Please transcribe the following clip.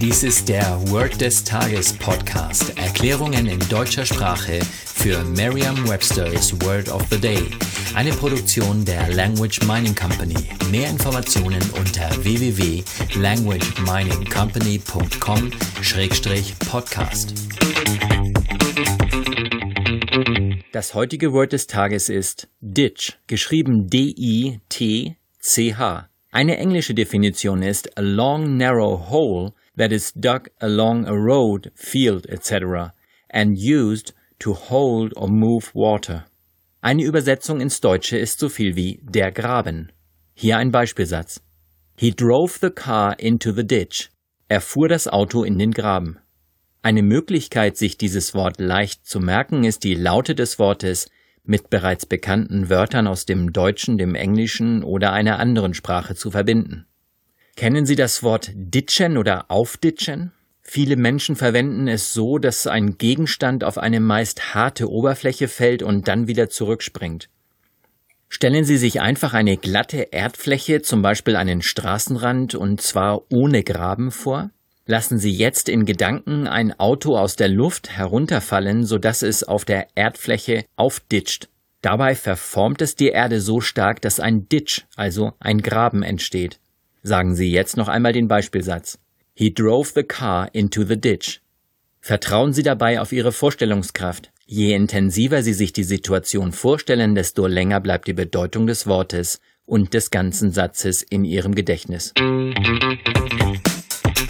Dies ist der Word des Tages Podcast. Erklärungen in deutscher Sprache für Merriam-Webster's Word of the Day. Eine Produktion der Language Mining Company. Mehr Informationen unter www.languageminingcompany.com-podcast. Das heutige Wort des Tages ist Ditch, geschrieben D-I-T-C-H. Eine englische Definition ist a long narrow hole that is dug along a road, field, etc. and used to hold or move water. Eine Übersetzung ins Deutsche ist so viel wie der Graben. Hier ein Beispielsatz. He drove the car into the ditch. Er fuhr das Auto in den Graben. Eine Möglichkeit, sich dieses Wort leicht zu merken, ist die Laute des Wortes mit bereits bekannten Wörtern aus dem Deutschen, dem Englischen oder einer anderen Sprache zu verbinden. Kennen Sie das Wort ditchen oder aufditchen? Viele Menschen verwenden es so, dass ein Gegenstand auf eine meist harte Oberfläche fällt und dann wieder zurückspringt. Stellen Sie sich einfach eine glatte Erdfläche, zum Beispiel einen Straßenrand, und zwar ohne Graben vor. Lassen Sie jetzt in Gedanken ein Auto aus der Luft herunterfallen, sodass es auf der Erdfläche aufditscht. Dabei verformt es die Erde so stark, dass ein Ditch, also ein Graben entsteht. Sagen Sie jetzt noch einmal den Beispielsatz. He drove the car into the ditch. Vertrauen Sie dabei auf Ihre Vorstellungskraft. Je intensiver Sie sich die Situation vorstellen, desto länger bleibt die Bedeutung des Wortes und des ganzen Satzes in Ihrem Gedächtnis.